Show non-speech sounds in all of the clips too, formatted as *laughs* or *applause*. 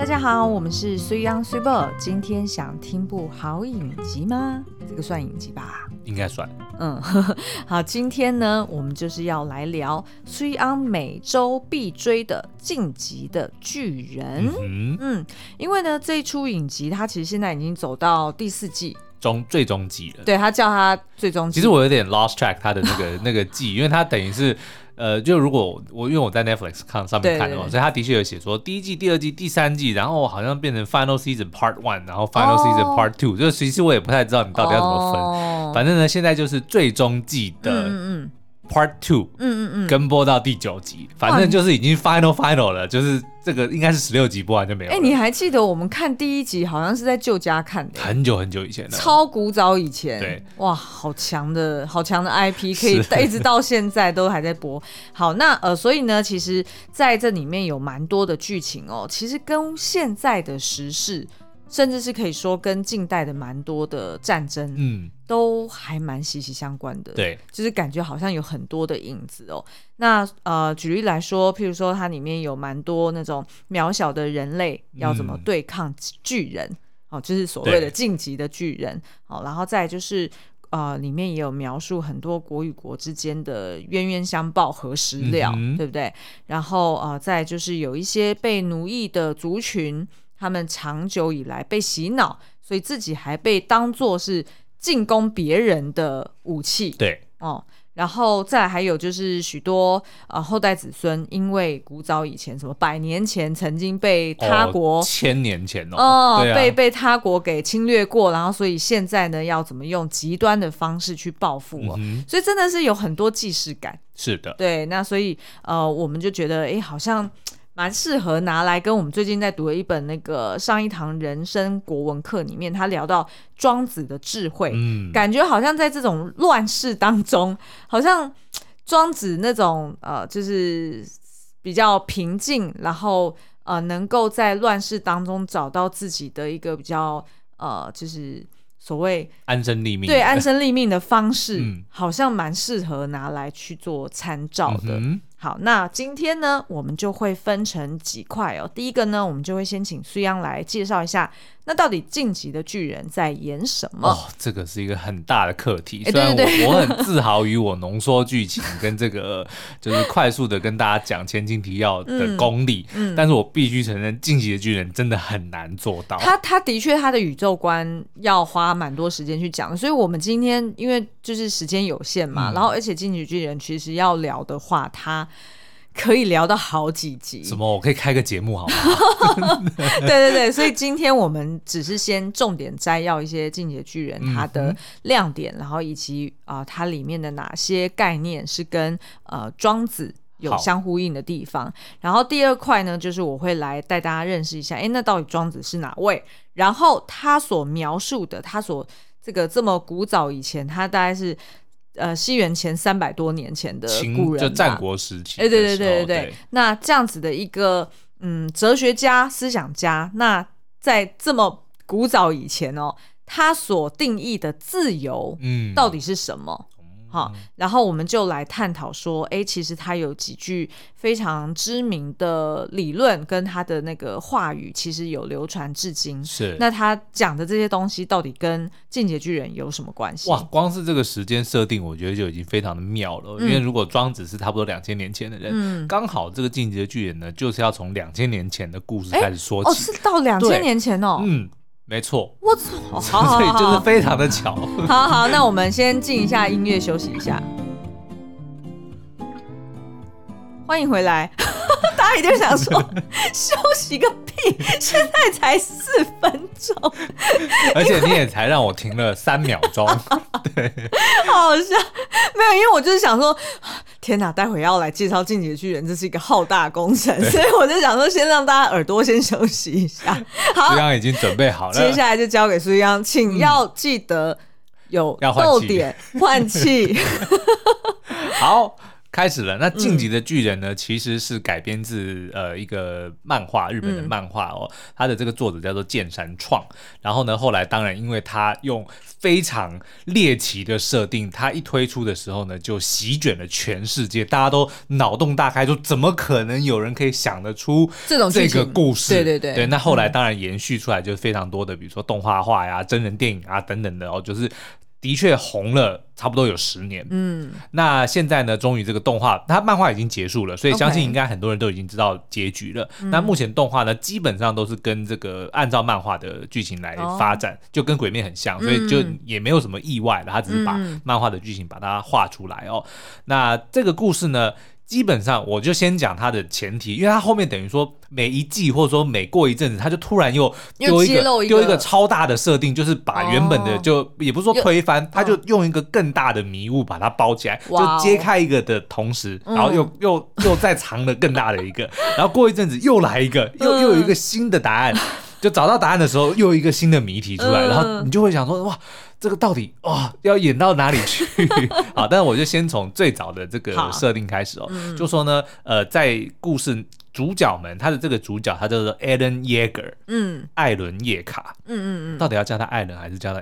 大家好，我们是水央水宝。今天想听部好影集吗？这个算影集吧？应该算。嗯，*laughs* 好，今天呢，我们就是要来聊水央每周必追的《晋级的巨人》嗯。嗯，因为呢，这一出影集它其实现在已经走到第四季中最终季了。对，他叫他最终季。其实我有点 lost track 它的那个 *laughs* 那个季，因为它等于是。呃，就如果我因为我在 Netflix 看上面看的嘛，所以他的确有写说第一季、第二季、第三季，然后好像变成 Final Season Part One，然后 Final Season Part Two，就其实我也不太知道你到底要怎么分。哦、反正呢，现在就是最终季的。Part Two，嗯嗯嗯，跟播到第九集，反正就是已经 Final Final 了，就是这个应该是十六集播完就没有了。哎，你还记得我们看第一集好像是在旧家看的，很久很久以前的，超古早以前。对，哇，好强的好强的 IP，可以一直到现在都还在播。好，那呃，所以呢，其实在这里面有蛮多的剧情哦，其实跟现在的时事。甚至是可以说跟近代的蛮多的战争，嗯，都还蛮息息相关的。对，就是感觉好像有很多的影子哦。那呃，举例来说，譬如说它里面有蛮多那种渺小的人类要怎么对抗巨人，哦、嗯，就是所谓的晋级的巨人。哦，然后再就是呃，里面也有描述很多国与国之间的冤冤相报何时了，嗯、对不对？然后呃，再就是有一些被奴役的族群。他们长久以来被洗脑，所以自己还被当作是进攻别人的武器。对，哦，然后再来还有就是许多呃后代子孙，因为古早以前什么百年前曾经被他国、哦、千年前哦，哦啊、被被他国给侵略过，然后所以现在呢要怎么用极端的方式去报复哦，嗯、所以真的是有很多既视感。是的，对，那所以呃我们就觉得哎好像。蛮适合拿来跟我们最近在读的一本那个上一堂人生国文课里面，他聊到庄子的智慧，嗯，感觉好像在这种乱世当中，好像庄子那种呃，就是比较平静，然后呃，能够在乱世当中找到自己的一个比较呃，就是所谓安身立命，对安身立命的方式，*laughs* 嗯，好像蛮适合拿来去做参照的。嗯好，那今天呢，我们就会分成几块哦。第一个呢，我们就会先请苏央来介绍一下，那到底晋级的巨人在演什么？哦，这个是一个很大的课题。虽然我，我很自豪于我浓缩剧情跟这个 *laughs* 就是快速的跟大家讲前情提要的功力，嗯嗯、但是我必须承认，晋级的巨人真的很难做到。他他的确他的宇宙观要花蛮多时间去讲，所以我们今天因为就是时间有限嘛，嗯、然后而且进击的巨人其实要聊的话，他可以聊到好几集，什么？我可以开个节目好吗？*laughs* 对对对，所以今天我们只是先重点摘要一些进阶巨人它的亮点，嗯、然后以及啊、呃、它里面的哪些概念是跟呃庄子有相呼应的地方。然后第二块呢，就是我会来带大家认识一下，哎，那到底庄子是哪位？然后他所描述的，他所这个这么古早以前，他大概是。呃，西元前三百多年前的古人，就战国时期。哎，对对对对对。对那这样子的一个嗯，哲学家、思想家，那在这么古早以前哦，他所定义的自由，嗯，到底是什么？嗯好，然后我们就来探讨说，哎，其实他有几句非常知名的理论，跟他的那个话语，其实有流传至今。是，那他讲的这些东西，到底跟进阶巨人有什么关系？哇，光是这个时间设定，我觉得就已经非常的妙了。嗯、因为如果庄子是差不多两千年前的人，嗯，刚好这个进阶巨人呢，就是要从两千年前的故事开始说起。哦，是到两千年前哦，嗯。没错，我操，*laughs* 所以就是非常的巧。*laughs* 好好，那我们先静一下音乐，休息一下。欢迎回来，大家一定想说 *laughs* 休息个屁，现在才四分钟，*laughs* 而且你也才让我停了三秒钟，*laughs* 对，好好笑，没有，因为我就是想说，天哪，待会要来介绍进击的巨人，这是一个浩大工程，所以我就想说，先让大家耳朵先休息一下。好，苏央已经准备好了，接下来就交给苏央，请要记得有逗点换气。好。开始了。那《晋级的巨人》呢，嗯、其实是改编自呃一个漫画，日本的漫画哦。它、嗯、的这个作者叫做剑山创。然后呢，后来当然因为他用非常猎奇的设定，他一推出的时候呢，就席卷了全世界，大家都脑洞大开，说怎么可能有人可以想得出 *laughs* 这种这个故事？对对对。对，那后来当然延续出来就是非常多的，比如说动画化呀、真人电影啊等等的哦，就是。的确红了差不多有十年，嗯，那现在呢，终于这个动画，它漫画已经结束了，所以相信应该很多人都已经知道结局了。那目前动画呢，基本上都是跟这个按照漫画的剧情来发展，哦、就跟鬼灭很像，所以就也没有什么意外了。它只是把漫画的剧情把它画出来哦。嗯、那这个故事呢？基本上我就先讲它的前提，因为它后面等于说每一季或者说每过一阵子，它就突然又丢一个丢一个超大的设定，就是把原本的就、哦、也不是说推翻，它就用一个更大的迷雾把它包起来，就揭开一个的同时，然后又、嗯、又又再藏了更大的一个，然后过一阵子又来一个，又又有一个新的答案，*laughs* 就找到答案的时候又有一个新的谜题出来，然后你就会想说哇。这个到底哇、哦、要演到哪里去？*laughs* 好，但是我就先从最早的这个设定开始哦，嗯、就说呢，呃，在故事主角们，他的这个主角他叫做 Alan Yeager，嗯，艾伦叶卡，嗯嗯嗯，到底要叫他艾伦还是叫他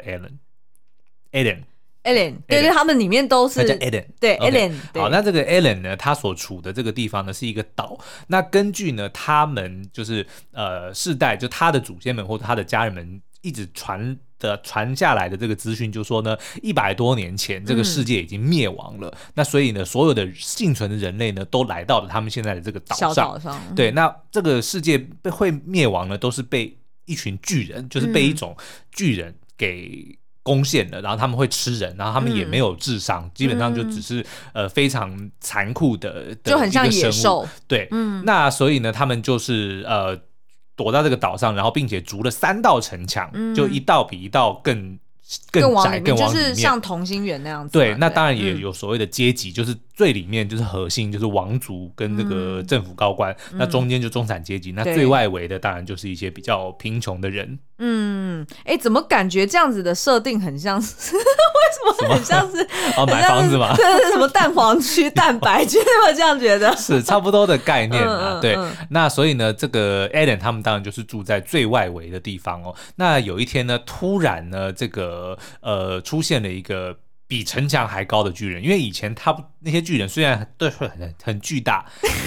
Eren？Eren，Eren，对对，他们里面都是他叫 Eren，对 Eren。好，那这个 Eren 呢，他所处的这个地方呢是一个岛，那根据呢他们就是呃世代就他的祖先们或者他的家人们一直传。的传下来的这个资讯，就说呢，一百多年前这个世界已经灭亡了。嗯、那所以呢，所有的幸存的人类呢，都来到了他们现在的这个岛上。岛上。对，那这个世界被会灭亡呢，都是被一群巨人，就是被一种巨人给攻陷了。嗯、然后他们会吃人，然后他们也没有智商，嗯、基本上就只是呃非常残酷的，的就很像野兽。对，嗯。那所以呢，他们就是呃。躲到这个岛上，然后并且筑了三道城墙，嗯、就一道比一道更更窄，更往就是像同心圆那样子。对，那当然也有所谓的阶级，嗯、就是。最里面就是核心，就是王族跟这个政府高官，嗯、那中间就中产阶级，嗯、那最外围的当然就是一些比较贫穷的人。嗯，哎，怎么感觉这样子的设定很像是？*laughs* 为什么很像是？*laughs* 哦，买房子嘛？这是 *laughs* 什么蛋黄区、蛋白区？我这样觉得是差不多的概念啊。嗯、对，嗯、那所以呢，这个 Eren 他们当然就是住在最外围的地方哦。那有一天呢，突然呢，这个呃出现了一个。比城墙还高的巨人，因为以前他那些巨人虽然对很很很巨大，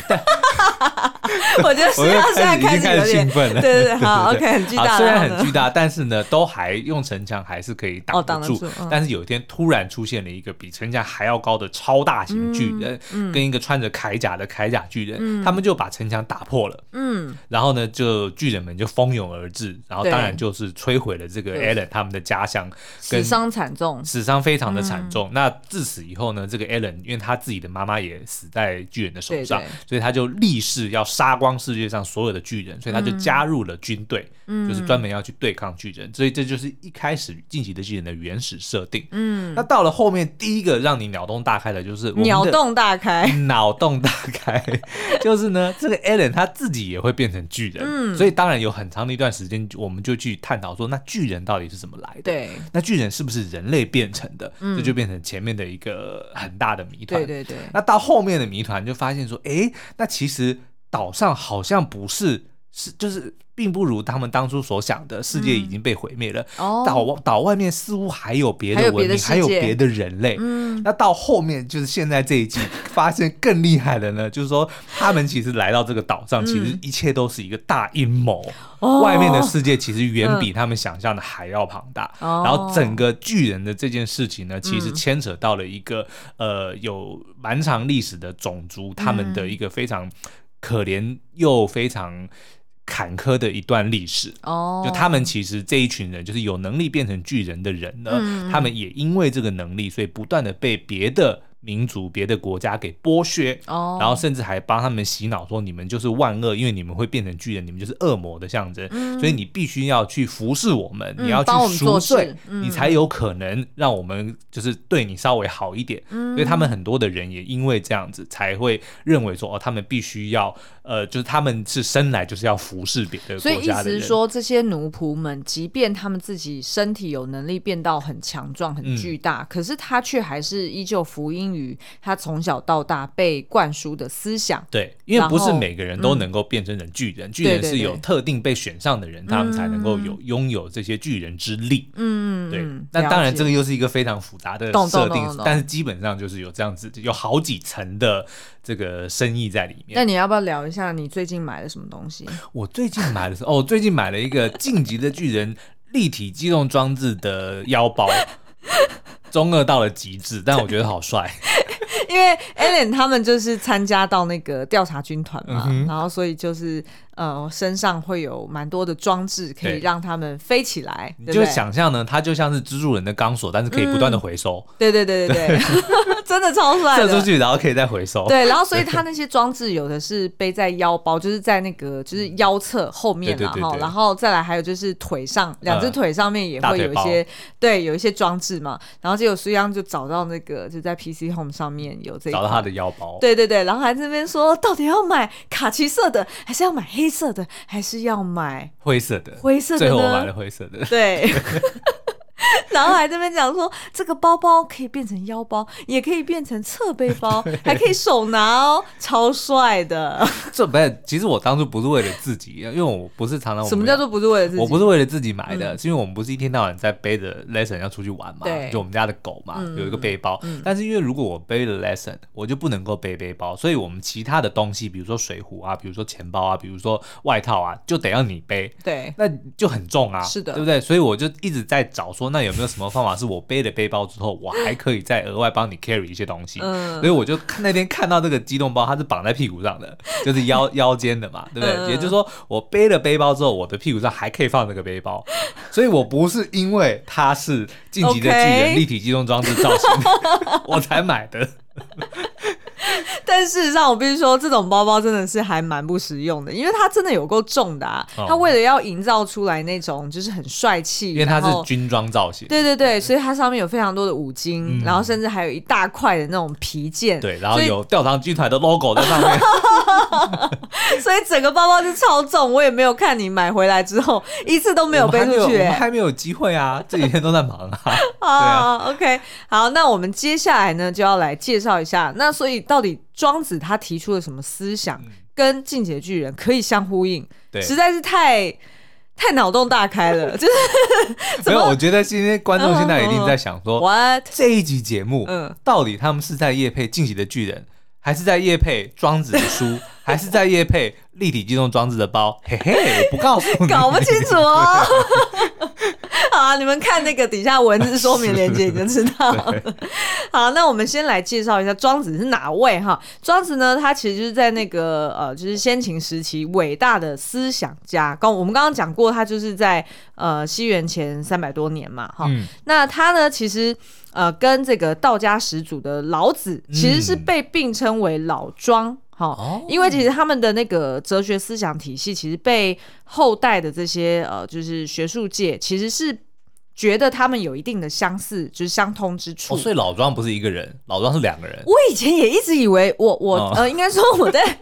但 *laughs* 我觉得 *laughs* 现在开始有点兴奋了。对对对，*laughs* 好，OK，很巨大，虽然很巨大，但是呢，都还用城墙还是可以挡得住。但是有一天突然出现了一个比城墙还要高的超大型巨人，跟一个穿着铠甲的铠甲巨人，他们就把城墙打破了。嗯，然后呢，就巨人们就蜂拥而至，然后当然就是摧毁了这个 Eren 他们的家乡，死伤惨重，死伤非常的。惨重。那自此以后呢，这个 Eren 因为他自己的妈妈也死在巨人的手上，对对，所以他就立誓要杀光世界上所有的巨人，所以他就加入了军队，嗯、就是专门要去对抗巨人。所以这就是一开始晋级的巨人的原始设定。嗯，那到了后面，第一个让你脑洞大开的就是脑洞大开，脑洞大开，*laughs* 就是呢，这个 Eren 他自己也会变成巨人。嗯，所以当然有很长的一段时间，我们就去探讨说，那巨人到底是怎么来的？对，那巨人是不是人类变成的？嗯。就变成前面的一个很大的谜团。对对对。那到后面的谜团就发现说，哎，那其实岛上好像不是，是就是。并不如他们当初所想的，世界已经被毁灭了。岛岛外面似乎还有别的文明，还有别的人类。嗯，那到后面就是现在这一季发现更厉害的呢，就是说他们其实来到这个岛上，其实一切都是一个大阴谋。外面的世界其实远比他们想象的还要庞大。然后整个巨人的这件事情呢，其实牵扯到了一个呃有蛮长历史的种族，他们的一个非常可怜又非常。坎坷的一段历史哦，就他们其实这一群人，就是有能力变成巨人的人呢，嗯、他们也因为这个能力，所以不断的被别的。民族、别的国家给剥削，oh. 然后甚至还帮他们洗脑说，你们就是万恶，因为你们会变成巨人，你们就是恶魔的象征，嗯、所以你必须要去服侍我们，嗯、你要去赎罪，嗯、你才有可能让我们就是对你稍微好一点。嗯、所以他们很多的人也因为这样子才会认为说，哦，他们必须要呃，就是他们是生来就是要服侍别的国家的人。所以意思是说，这些奴仆们，即便他们自己身体有能力变到很强壮、很巨大，嗯、可是他却还是依旧福音。因于他从小到大被灌输的思想。对，因为不是每个人都能够变成人巨人，嗯、巨人是有特定被选上的人，他们才能够有拥有这些巨人之力。嗯，对。那当然，这个又是一个非常复杂的设定，但是基本上就是有这样子，有好几层的这个深意在里面。那你要不要聊一下你最近买了什么东西？我最近买的是哦，最近买了一个《晋级的巨人》立体机动装置的腰包，*laughs* *laughs* 中二到了极致，但我觉得好帅。*laughs* 因为 Allen 他们就是参加到那个调查军团嘛，嗯、然后所以就是。呃，身上会有蛮多的装置，可以让他们飞起来。你就想象呢，它就像是蜘蛛人的钢索，但是可以不断的回收。对对对对对，*laughs* 真的超帅。射出去，然后可以再回收。对，然后所以 *laughs* 它那些装置有的是背在腰包，就是在那个就是腰侧后面，然后然后再来还有就是腿上，两只腿上面也会有一些，对，有一些装置嘛。然后结果苏央就找到那个就在 PC Home 上面有这个，找到他的腰包。对对对，然后还在那边说，到底要买卡其色的，还是要买黑色的还是要买灰色的，灰色的，最后我买了灰色的。对。*laughs* *laughs* 然后还这边讲说，这个包包可以变成腰包，也可以变成侧背包，*laughs* 还可以手拿哦，*laughs* 超帅的。这不是，其实我当初不是为了自己，因为我不是常常。什么叫做不是为了自己？我不是为了自己买的，嗯、是因为我们不是一天到晚在背着 lesson 要出去玩嘛？就我们家的狗嘛，嗯、有一个背包。嗯、但是因为如果我背了 lesson，我就不能够背背包，所以我们其他的东西，比如说水壶啊，比如说钱包啊，比如说外套啊，就得要你背。对，那就很重啊。是的，对不对？所以我就一直在找说，那有没有什么方法？是我背了背包之后，我还可以再额外帮你 carry 一些东西，嗯、所以我就那天看到这个机动包，它是绑在屁股上的，*laughs* 就是腰腰间的嘛，对不对？嗯、也就是说，我背了背包之后，我的屁股上还可以放这个背包，*laughs* 所以我不是因为它是晋级的巨人立体机动装置造型. *laughs* 我才买的。*laughs* 但事实上，我必须说，这种包包真的是还蛮不实用的，因为它真的有够重的啊！它为了要营造出来那种就是很帅气，因为它是军装造型，对对对，所以它上面有非常多的五金，嗯、然后甚至还有一大块的那种皮件，对，然后有吊堂军团的 logo 在上面，*laughs* 所以整个包包就超重。我也没有看你买回来之后一次都没有背出去，我们还没有机会啊！这几天都在忙啊。*laughs* 啊，啊，OK，好，那我们接下来呢就要来介绍一下，那所以到底。庄子他提出了什么思想，跟《进阶巨人》可以相呼应？对，实在是太太脑洞大开了。*laughs* 就是没有，我觉得今天观众现在一定在想说，What？这一集节目，嗯，到底他们是在夜配《进击的巨人》，还是在夜配庄子的书，*laughs* 还是在夜配立体机动装置的包？嘿嘿，我不告诉你，搞不清楚哦。*laughs* 好啊，你们看那个底下文字说明链接你就知道了。*laughs* 好，那我们先来介绍一下庄子是哪位哈？庄子呢，他其实就是在那个呃，就是先秦时期伟大的思想家。刚我们刚刚讲过，他就是在呃西元前三百多年嘛哈。嗯、那他呢，其实呃跟这个道家始祖的老子，其实是被并称为老庄。哈，因为其实他们的那个哲学思想体系，其实被后代的这些呃，就是学术界其实是觉得他们有一定的相似，就是相通之处。哦，所以老庄不是一个人，老庄是两个人。我以前也一直以为我我、哦、呃，应该说我在。*laughs*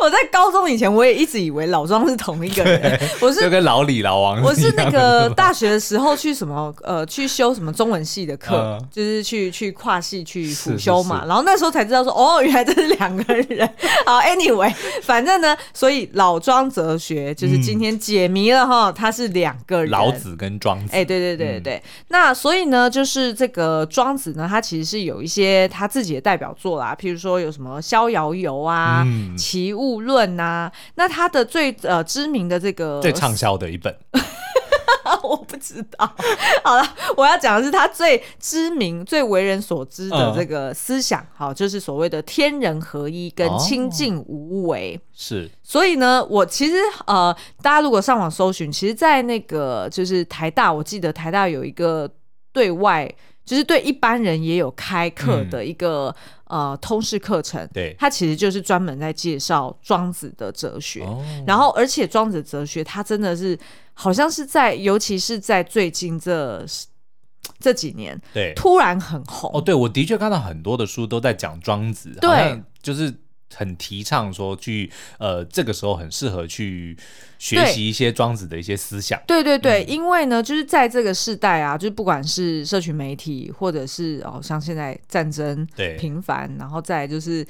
我在高中以前，我也一直以为老庄是同一个人。我是就跟老李、老王。我是那个大学的时候去什么呃去修什么中文系的课，就是去去跨系去辅修嘛。然后那时候才知道说，哦，原来这是两个人。*laughs* 好，anyway，反正呢，所以老庄哲学就是今天解谜了哈，他是两个人，老子跟庄子。哎，对对对对。那所以呢，就是这个庄子呢，他其实是有一些他自己的代表作啦，譬如说有什么《逍遥游》啊，《齐物论》啊，那他的最呃知名的这个最畅销的一本，*laughs* 我不知道。*laughs* 好了，我要讲的是他最知名、最为人所知的这个思想，嗯、好，就是所谓的天人合一跟清净无为。哦、是，所以呢，我其实呃，大家如果上网搜寻，其实，在那个就是台大，我记得台大有一个对外。就是对一般人也有开课的一个、嗯、呃通识课程，对，它其实就是专门在介绍庄子的哲学，哦、然后而且庄子哲学它真的是好像是在，尤其是在最近这这几年，对，突然很红。哦，对，我的确看到很多的书都在讲庄子，对，就是。很提倡说去呃这个时候很适合去学习一些庄子的一些思想。对对对，嗯、因为呢，就是在这个时代啊，就是不管是社群媒体，或者是哦像现在战争频繁，然后再就是。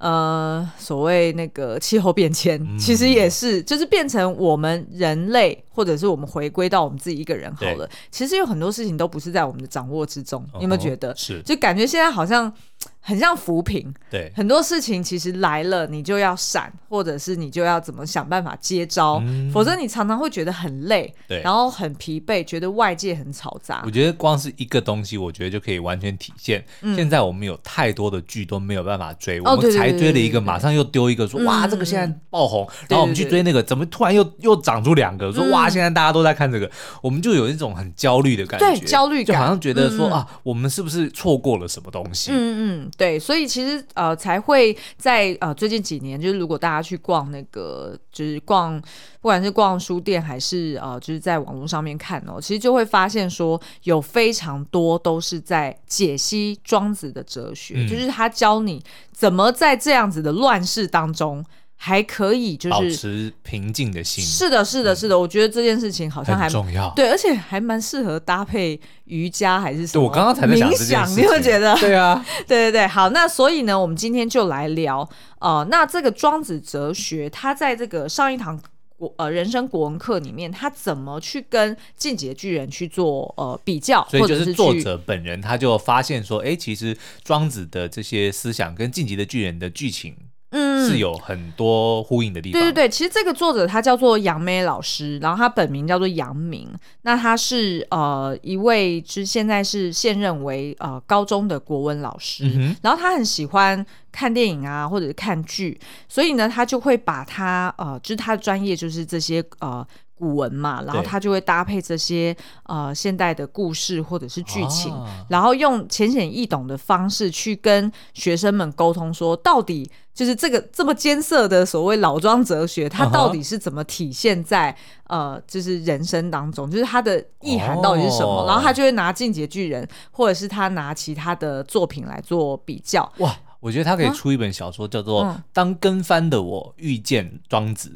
呃，所谓那个气候变迁，嗯、其实也是，就是变成我们人类，或者是我们回归到我们自己一个人好了。其实有很多事情都不是在我们的掌握之中，你有没有觉得？是，就感觉现在好像。很像扶贫，对，很多事情其实来了，你就要闪，或者是你就要怎么想办法接招，嗯、否则你常常会觉得很累，对，然后很疲惫，觉得外界很嘈杂。我觉得光是一个东西，我觉得就可以完全体现。嗯、现在我们有太多的剧都没有办法追，哦、我们才追了一个，马上又丢一个说，说哇，这个现在爆红，然后我们去追那个，怎么突然又又长出两个，说哇，现在大家都在看这个，我们就有一种很焦虑的感觉，对，焦虑感，就好像觉得说、嗯、啊，我们是不是错过了什么东西？嗯嗯，对，所以其实。呃，才会在呃最近几年，就是如果大家去逛那个，就是逛，不管是逛书店还是呃，就是在网络上面看哦，其实就会发现说，有非常多都是在解析庄子的哲学，嗯、就是他教你怎么在这样子的乱世当中。还可以，就是保持平静的心。是的，是的，是的。我觉得这件事情好像还重要，对，而且还蛮适合搭配瑜伽还是什么。我刚刚才在想冥想，你会觉得？*laughs* 对啊，对对对。好，那所以呢，我们今天就来聊呃，那这个庄子哲学，它在这个上一堂国呃人生国文课里面，他怎么去跟《进击的巨人》去做呃比较？所以就是作者本人他就发现说，哎，其实庄子的这些思想跟《进击的巨人》的剧情。嗯，是有很多呼应的地方。对对对，其实这个作者他叫做杨梅老师，然后他本名叫做杨明。那他是呃一位，就是现在是现任为呃高中的国文老师。嗯、然后他很喜欢看电影啊，或者是看剧，所以呢，他就会把他呃，就是他的专业就是这些呃。古文嘛，然后他就会搭配这些对呃现代的故事或者是剧情，啊、然后用浅显易懂的方式去跟学生们沟通，说到底就是这个这么艰涩的所谓老庄哲学，它到底是怎么体现在、啊、呃就是人生当中，就是它的意涵到底是什么？哦、然后他就会拿《进击的巨人》或者是他拿其他的作品来做比较。哇，我觉得他可以出一本小说，叫做《当跟番的我遇见庄子》。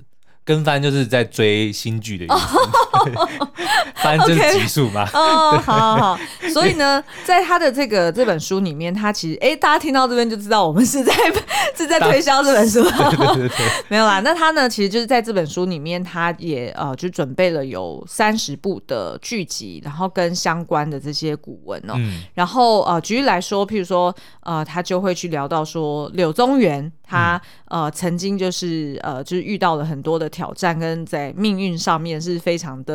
跟番就是在追新剧的意思，*laughs* *laughs* 番就是集数嘛。哦，好好好。*laughs* 所以呢，在他的这个这本书里面，他其实哎，大家听到这边就知道我们是在 *laughs* 是在推销这本书。对对对对，没有啦。那他呢，其实就是在这本书里面，他也呃就准备了有三十部的剧集，然后跟相关的这些古文哦。嗯。然后呃，举例来说，譬如说呃，他就会去聊到说柳宗元。他呃曾经就是呃就是遇到了很多的挑战，跟在命运上面是非常的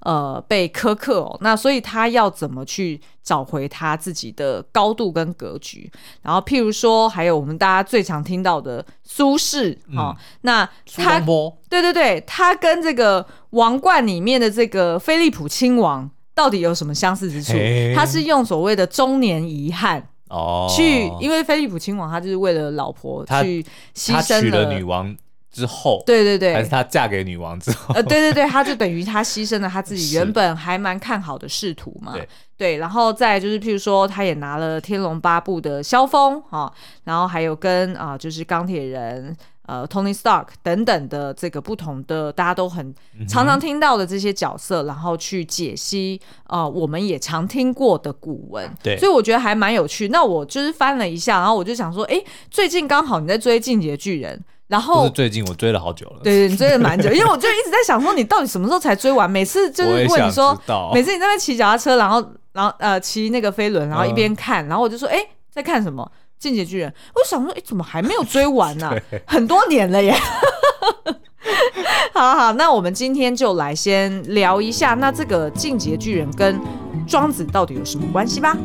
呃被苛刻哦。那所以他要怎么去找回他自己的高度跟格局？然后譬如说，还有我们大家最常听到的苏轼啊，哦嗯、那他对对对，他跟这个王冠里面的这个菲利普亲王到底有什么相似之处？他是用所谓的中年遗憾。哦，去，因为菲利普亲王他就是为了老婆去牺牲了女王之后，对对对，还是她嫁给女王之后，呃，对对对，*laughs* 她就等于她牺牲了她自己原本还蛮看好的仕途嘛，对，对，然后再就是譬如说，她也拿了《天龙八部》的萧峰啊，然后还有跟啊、呃，就是钢铁人。呃，Tony Stark 等等的这个不同的，大家都很常常听到的这些角色，嗯、然后去解析呃，我们也常听过的古文，对，所以我觉得还蛮有趣。那我就是翻了一下，然后我就想说，哎，最近刚好你在追《进击的巨人》，然后最近我追了好久了，对对，你追了蛮久，因为我就一直在想说，*laughs* 你到底什么时候才追完？每次就是问你说，每次你在那骑脚踏车，然后然后呃骑那个飞轮，然后一边看，嗯、然后我就说，哎，在看什么？进阶巨人，我想说，哎，怎么还没有追完呢、*laughs* 啊？很多年了耶！*laughs* 好好，那我们今天就来先聊一下，那这个进阶巨人跟庄子到底有什么关系吧？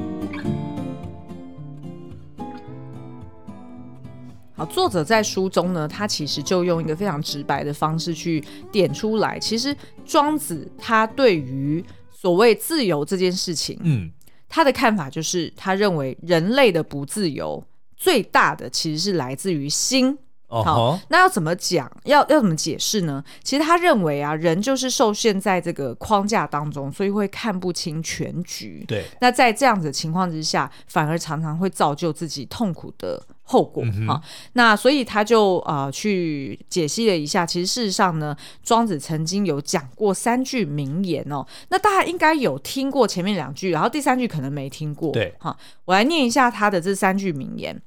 好，作者在书中呢，他其实就用一个非常直白的方式去点出来，其实庄子他对于所谓自由这件事情，嗯，他的看法就是，他认为人类的不自由。最大的其实是来自于心哦、好，那要怎么讲？要要怎么解释呢？其实他认为啊，人就是受限在这个框架当中，所以会看不清全局。对，那在这样子的情况之下，反而常常会造就自己痛苦的后果。哈、嗯，那所以他就呃去解析了一下，其实事实上呢，庄子曾经有讲过三句名言哦。那大家应该有听过前面两句，然后第三句可能没听过。对，哈，我来念一下他的这三句名言。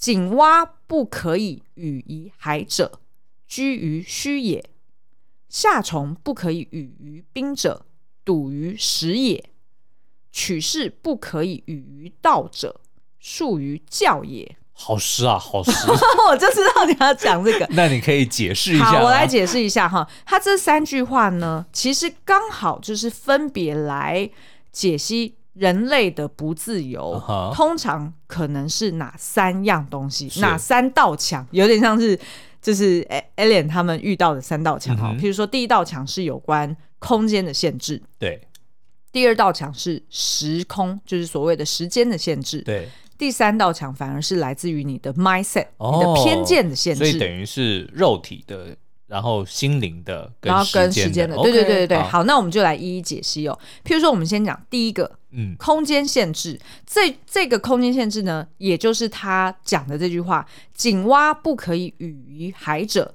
井蛙不可以语于海者，居于虚也；夏虫不可以语于冰者，笃于实也；取士不可以语于道者，述于教也。好诗啊，好诗！*laughs* 我就知道你要讲这个。*laughs* 那你可以解释一下。好，我来解释一下哈。他这三句话呢，其实刚好就是分别来解析。人类的不自由，uh huh. 通常可能是哪三样东西？哪三道墙？有点像是就是 Alien 他们遇到的三道墙哈。嗯、譬如说，第一道墙是有关空间的限制，对；第二道墙是时空，就是所谓的时间的限制，对；第三道墙反而是来自于你的 mindset，、哦、你的偏见的限制，所以等于是肉体的。然后心灵的，然后跟时间的，对对对对对。好，好，那我们就来一一解析哦。譬如说，我们先讲第一个，嗯，空间限制。这这个空间限制呢，也就是他讲的这句话：“井蛙不可以语于海者，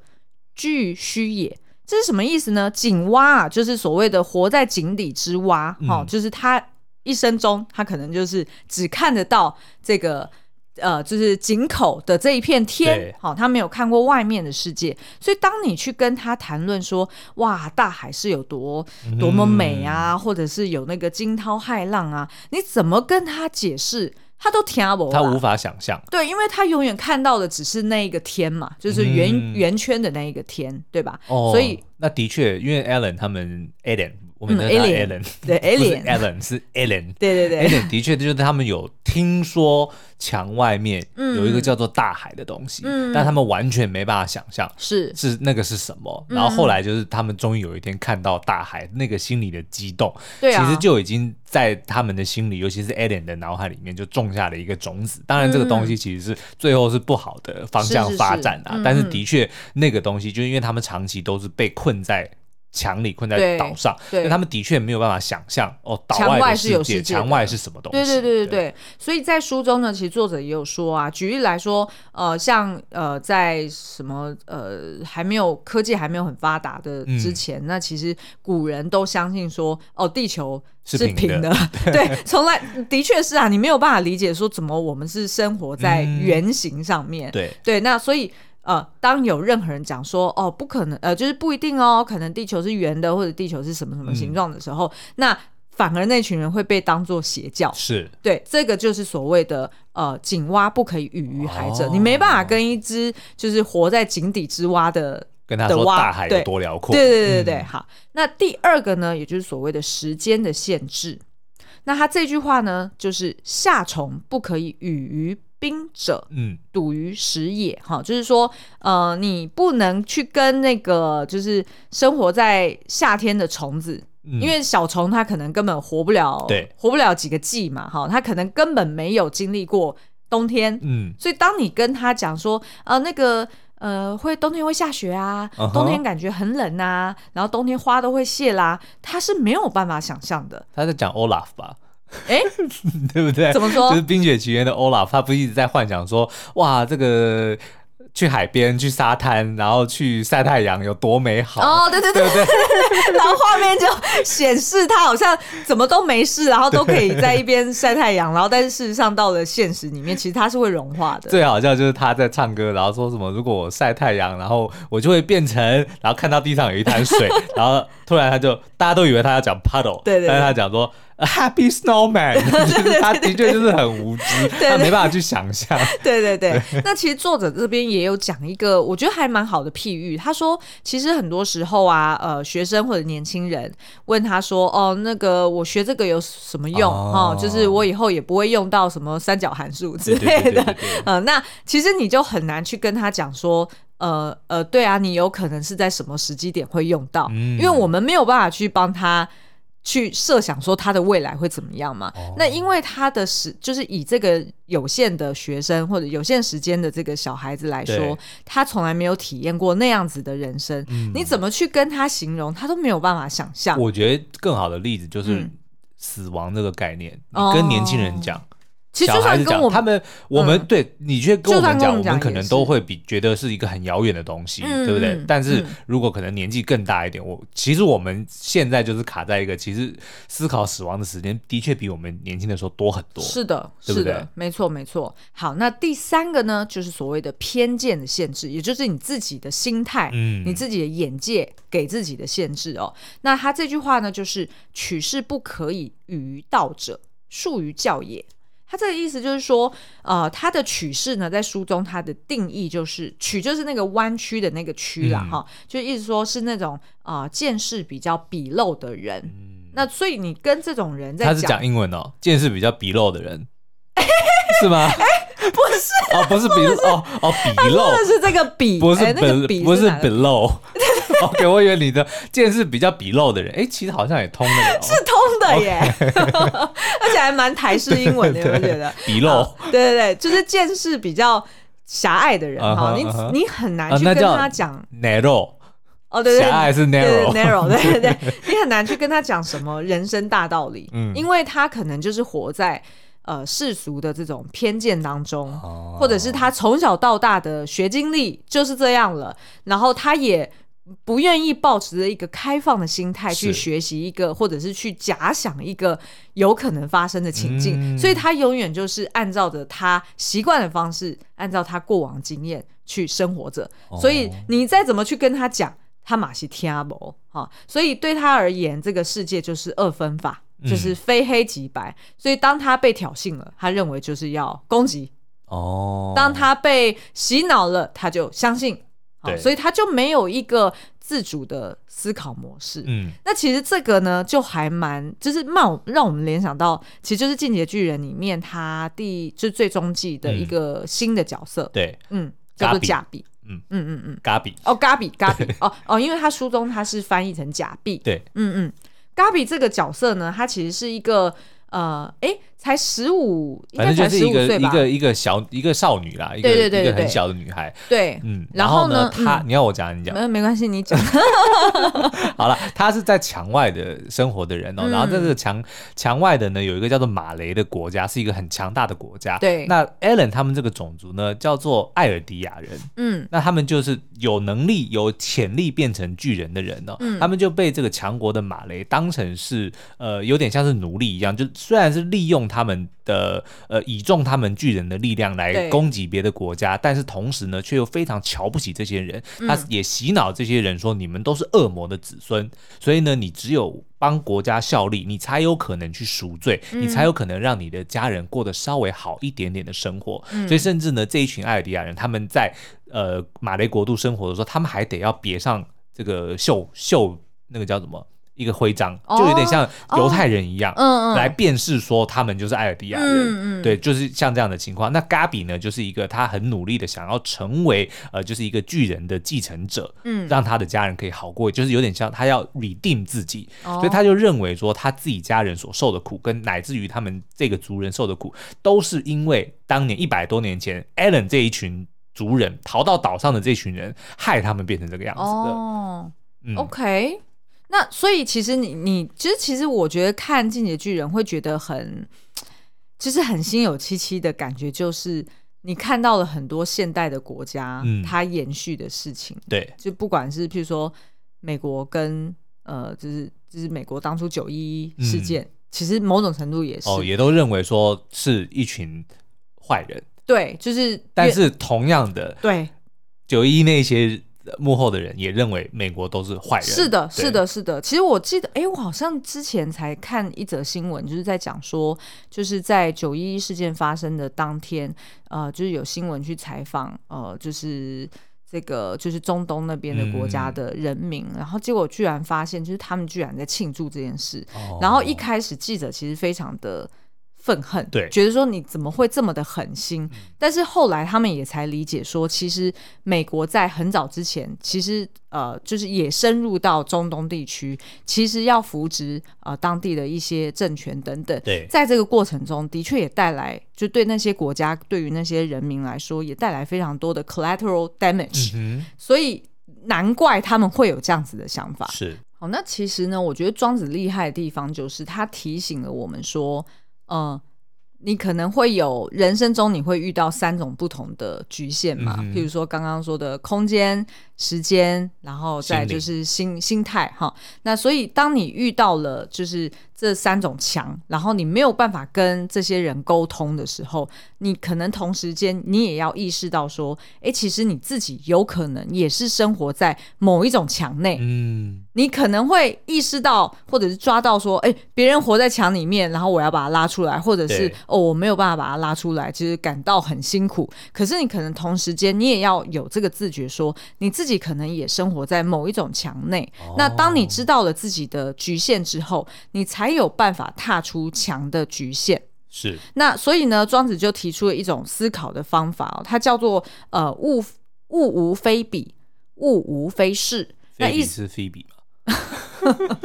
居于虚也。”这是什么意思呢？井蛙啊，就是所谓的活在井底之蛙，哈、嗯哦，就是他一生中，他可能就是只看得到这个。呃，就是井口的这一片天，好、哦，他没有看过外面的世界，所以当你去跟他谈论说，哇，大海是有多多么美啊，嗯、或者是有那个惊涛骇浪啊，你怎么跟他解释，他都听不懂，他无法想象。对，因为他永远看到的只是那一个天嘛，就是圆圆、嗯、圈的那一个天，对吧？哦，所以那的确，因为 Alan 他们 Alan。我们的 Alien，对 Alien，Alan 是 Alien，对对对，Alien 的确就是他们有听说墙外面有一个叫做大海的东西，嗯，但他们完全没办法想象是。是那个是什么。然后后来就是他们终于有一天看到大海，那个心里的激动，对啊，其实就已经在他们的心里，尤其是 Alien 的脑海里面就种下了一个种子。当然，这个东西其实是最后是不好的方向发展啊，但是的确那个东西就是因为他们长期都是被困在。墙里困在岛上，因为他们的确没有办法想象哦，岛外是有世界，墙外是什么东西？对对对对所以在书中呢，其实作者也有说啊，举例来说，呃，像呃，在什么呃还没有科技还没有很发达的之前，嗯、那其实古人都相信说，哦，地球是平的。平的 *laughs* 对，从来的确是啊，你没有办法理解说怎么我们是生活在圆形上面。嗯、对对，那所以。呃，当有任何人讲说哦，不可能，呃，就是不一定哦，可能地球是圆的，或者地球是什么什么形状的时候，嗯、那反而那群人会被当做邪教。是，对，这个就是所谓的呃，井蛙不可以语于海者，哦、你没办法跟一只就是活在井底之蛙的跟他说大海有多辽阔。对对对对对，嗯、好。那第二个呢，也就是所谓的时间的限制。那他这句话呢，就是夏虫不可以语于。冰者，嗯，笃于实也，哈，就是说，呃，你不能去跟那个就是生活在夏天的虫子，嗯、因为小虫它可能根本活不了，对，活不了几个季嘛，哈，它可能根本没有经历过冬天，嗯，所以当你跟他讲说，呃，那个，呃，会冬天会下雪啊，冬天感觉很冷啊，然后冬天花都会谢啦，他是没有办法想象的。他在讲 Olaf 吧？*laughs* 哎，欸、*laughs* 对不对？怎么说？就是《冰雪奇缘》的 Olaf，他不一直在幻想说，哇，这个去海边、去沙滩，然后去晒太阳有多美好？哦，对对对对，对对 *laughs* 然后画面就显示他好像怎么都没事，然后都可以在一边晒太阳，然后但是事实上到了现实里面，其实他是会融化的。最好笑就是他在唱歌，然后说什么：“如果我晒太阳，然后我就会变成……”然后看到地上有一滩水，然后突然他就大家都以为他要讲 puddle，对，对对，但是他讲说。A happy snowman，*laughs* *laughs* 他的确就是很无知，他没办法去想象。*laughs* 对对对，那其实作者这边也有讲一个，我觉得还蛮好的譬喻。他说，其实很多时候啊，呃，学生或者年轻人问他说：“哦，那个我学这个有什么用？哦，哦，就是我以后也不会用到什么三角函数之类的。”呃，那其实你就很难去跟他讲说：“呃呃，对啊，你有可能是在什么时机点会用到？”嗯，因为我们没有办法去帮他。去设想说他的未来会怎么样嘛？哦、那因为他的时就是以这个有限的学生或者有限时间的这个小孩子来说，他从来没有体验过那样子的人生，嗯、你怎么去跟他形容，他都没有办法想象。我觉得更好的例子就是死亡这个概念，嗯、你跟年轻人讲。哦其实就算跟我他们，我们对你却跟我们讲，我们可能都会比觉得是一个很遥远的东西，对不对？但是如果可能年纪更大一点，我其实我们现在就是卡在一个，其实思考死亡的时间的确比我们年轻的时候多很多。是的，是的，没错，没错。好，那第三个呢，就是所谓的偏见的限制，也就是你自己的心态，你自己的眼界给自己的限制哦。那他这句话呢，就是取士不可以语于道者，术于教也。他这个意思就是说，呃，他的曲式呢，在书中他的定义就是曲，就是那个弯曲的那个曲啦，哈、嗯，就意思说是那种啊、呃、见识比较鄙陋的人。嗯、那所以你跟这种人在讲，他是讲英文哦，见识比较鄙陋的人，*laughs* 是吗？*laughs* 哎，不是哦，不是鄙哦哦鄙陋的是这个鄙，不是那个鄙，不是 below。*laughs* OK，我以为你的见识比较鄙陋的人，哎，其实好像也通的，是通的耶，*laughs* 而且还蛮台式英文的，*laughs* 我觉得。鄙陋，对对对，就是见识比较狭隘的人哈，你你很难去跟他讲。narrow，哦对对，狭隘是 narrow，narrow，对对 *laughs* 对，你很难去跟他讲什么人生大道理，嗯，因为他可能就是活在呃世俗的这种偏见当中，或者是他从小到大的学经历就是这样了，然后他也。不愿意抱持着一个开放的心态去学习一个，或者是去假想一个有可能发生的情境，嗯、所以他永远就是按照着他习惯的方式，按照他过往经验去生活着。哦、所以你再怎么去跟他讲，他马是听不哈。所以对他而言，这个世界就是二分法，就是非黑即白。嗯、所以当他被挑衅了，他认为就是要攻击哦；当他被洗脑了，他就相信。对所以他就没有一个自主的思考模式。嗯，那其实这个呢，就还蛮，就是让让我们联想到，其实就是《进击的巨人》里面他第就是最终季的一个新的角色。对，嗯，叫做贾比。嗯嗯嗯嗯，嘎比。哦，嘎比，嘎比。*laughs* 哦哦，因为他书中他是翻译成贾比。对，嗯嗯，嘎比这个角色呢，他其实是一个。呃，哎，才十五，反正就是一个一个一个小一个少女啦，一个一个很小的女孩。对，嗯，然后呢，她你要我讲，你讲，没没关系，你讲。*laughs* *laughs* 好了，她是在墙外的生活的人哦，然后在这个墙墙外的呢，有一个叫做马雷的国家，是一个很强大的国家。对，那 Alan 他们这个种族呢，叫做艾尔迪亚人。嗯，那他们就是有能力、有潜力变成巨人的人哦。嗯，他们就被这个强国的马雷当成是呃，有点像是奴隶一样，就。虽然是利用他们的呃倚重他们巨人的力量来攻击别的国家，但是同时呢，却又非常瞧不起这些人。他也洗脑这些人说：“你们都是恶魔的子孙，所以呢，你只有帮国家效力，你才有可能去赎罪，嗯、你才有可能让你的家人过得稍微好一点点的生活。嗯、所以，甚至呢，这一群艾尔迪亚人他们在呃马雷国度生活的时候，他们还得要别上这个绣绣那个叫什么？”一个徽章，就有点像犹太人一样，嗯嗯，来辨识说他们就是艾尔迪亚人，对，就是像这样的情况。那嘎比呢，就是一个他很努力的想要成为呃，就是一个巨人的继承者，嗯，让他的家人可以好过，就是有点像他要 redeem 自己，所以他就认为说他自己家人所受的苦，跟乃至于他们这个族人受的苦，都是因为当年一百多年前 Alan 这一群族人逃到岛上的这群人害他们变成这个样子的。哦，嗯，OK。那所以其实你你其实其实我觉得看《进击的巨人》会觉得很，就是很心有戚戚的感觉，就是你看到了很多现代的国家，嗯，它延续的事情，对，就不管是譬如说美国跟呃，就是就是美国当初九一一事件，嗯、其实某种程度也是哦，也都认为说是一群坏人，对，就是但是同样的，对九一那些。幕后的人也认为美国都是坏人。是的，是的，是的。其实我记得，哎，我好像之前才看一则新闻，就是在讲说，就是在九一一事件发生的当天，呃，就是有新闻去采访，呃，就是这个就是中东那边的国家的人民，嗯、然后结果居然发现，就是他们居然在庆祝这件事。哦、然后一开始记者其实非常的。愤恨，对，觉得说你怎么会这么的狠心？嗯、但是后来他们也才理解说，其实美国在很早之前，其实呃，就是也深入到中东地区，其实要扶植呃当地的一些政权等等。对，在这个过程中的确也带来，就对那些国家，对于那些人民来说，也带来非常多的 collateral damage。嗯，所以难怪他们会有这样子的想法。是，好，那其实呢，我觉得庄子厉害的地方就是他提醒了我们说。嗯，你可能会有人生中你会遇到三种不同的局限嘛，嗯、譬如说刚刚说的空间、时间，然后再就是心心态哈。那所以当你遇到了就是。这三种墙，然后你没有办法跟这些人沟通的时候，你可能同时间你也要意识到说，哎，其实你自己有可能也是生活在某一种墙内。嗯，你可能会意识到，或者是抓到说，哎，别人活在墙里面，然后我要把他拉出来，或者是哦，我没有办法把他拉出来，其实感到很辛苦。可是你可能同时间你也要有这个自觉说，说你自己可能也生活在某一种墙内。哦、那当你知道了自己的局限之后，你才才有办法踏出墙的局限。是，那所以呢，庄子就提出了一种思考的方法哦，它叫做呃物物无非彼，物无非是。那意思是非彼吗？*laughs*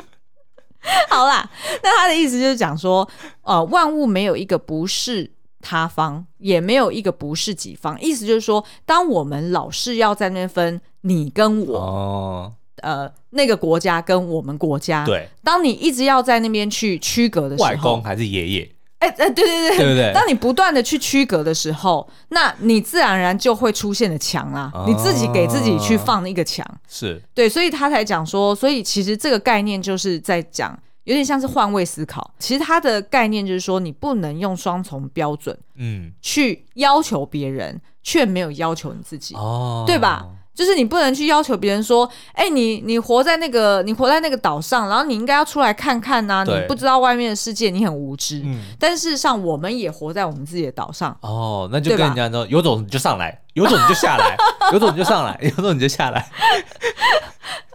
好啦，那他的意思就是讲说，呃，万物没有一个不是他方，也没有一个不是己方。意思就是说，当我们老是要在那边分你跟我。哦呃，那个国家跟我们国家，对，当你一直要在那边去区隔的时候，外公还是爷爷？哎哎、欸，对对对，对不对？当你不断的去区隔的时候，那你自然而然就会出现的墙啦。哦、你自己给自己去放一个墙，是对，所以他才讲说，所以其实这个概念就是在讲，有点像是换位思考。其实它的概念就是说，你不能用双重标准，嗯，去要求别人，却没有要求你自己，哦，对吧？就是你不能去要求别人说，哎、欸，你你活在那个你活在那个岛上，然后你应该要出来看看呐、啊。你不知道外面的世界，你很无知。嗯、但事实上，我们也活在我们自己的岛上。哦，那就跟人家说，有种你就上来，有种你就下来，有种你就上来，有种你就下来。*laughs*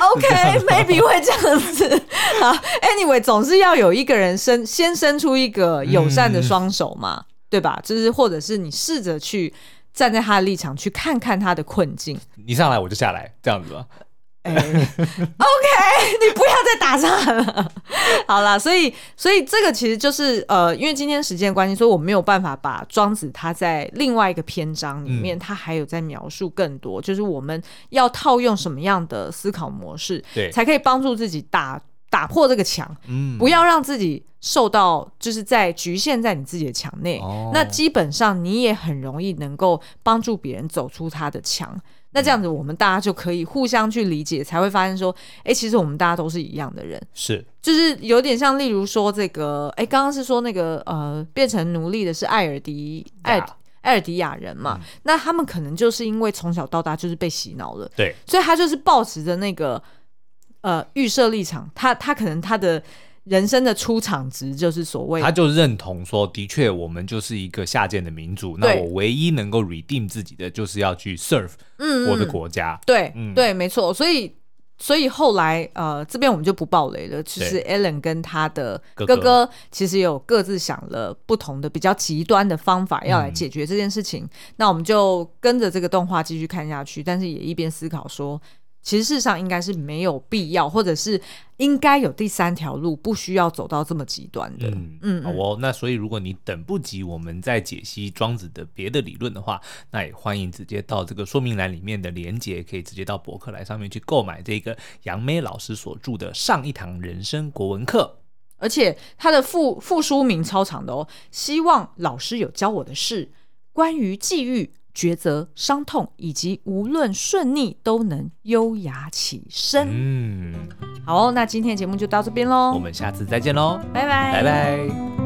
OK，maybe、*laughs* 会这样子。好，Anyway，总是要有一个人伸先伸出一个友善的双手嘛，嗯、对吧？就是或者是你试着去。站在他的立场去看看他的困境，你上来我就下来，这样子吧。哎，OK，你不要再打岔了。*laughs* 好了，所以所以这个其实就是呃，因为今天时间关系，所以我没有办法把庄子他在另外一个篇章里面，嗯、他还有在描述更多，就是我们要套用什么样的思考模式，对，才可以帮助自己打打破这个墙，嗯，不要让自己。受到就是在局限在你自己的墙内，哦、那基本上你也很容易能够帮助别人走出他的墙。嗯、那这样子，我们大家就可以互相去理解，才会发现说，哎、欸，其实我们大家都是一样的人。是，就是有点像，例如说这个，哎、欸，刚刚是说那个呃，变成奴隶的是艾尔迪艾尔艾尔迪亚人嘛？嗯、那他们可能就是因为从小到大就是被洗脑了，对，所以他就是抱持着那个呃预设立场，他他可能他的。人生的出场值就是所谓，他就认同说，的确，我们就是一个下贱的民族。那我唯一能够 redeem 自己的，就是要去 serve 我的国家。嗯、对，嗯、对，没错。所以，所以后来，呃，这边我们就不爆雷了。其实 Alan 跟他的哥哥，其实有各自想了不同的比较极端的方法，要来解决这件事情。嗯、那我们就跟着这个动画继续看下去，但是也一边思考说。其实事实上应该是没有必要，或者是应该有第三条路，不需要走到这么极端的。嗯嗯，好哦。那所以如果你等不及我们在解析庄子的别的理论的话，那也欢迎直接到这个说明栏里面的连接，可以直接到博客来上面去购买这个杨梅老师所著的《上一堂人生国文课》，而且他的副副书名超长的哦。希望老师有教我的是，关于际遇。抉择、伤痛以及无论顺逆都能优雅起身。嗯，好哦，那今天的节目就到这边喽，我们下次再见喽，拜拜，拜拜。